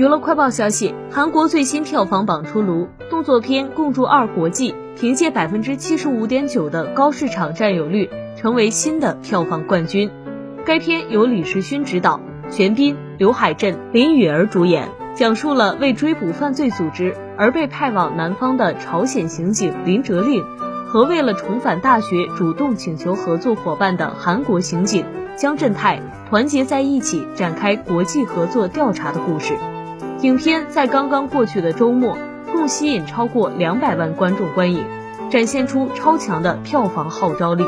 娱乐快报消息，韩国最新票房榜出炉，动作片《共筑二国际》凭借百分之七十五点九的高市场占有率，成为新的票房冠军。该片由李时勋执导，玄彬、刘海镇、林允儿主演，讲述了为追捕犯罪组织而被派往南方的朝鲜刑警林哲令和为了重返大学主动请求合作伙伴的韩国刑警姜振泰团结在一起，展开国际合作调查的故事。影片在刚刚过去的周末，共吸引超过两百万观众观影，展现出超强的票房号召力。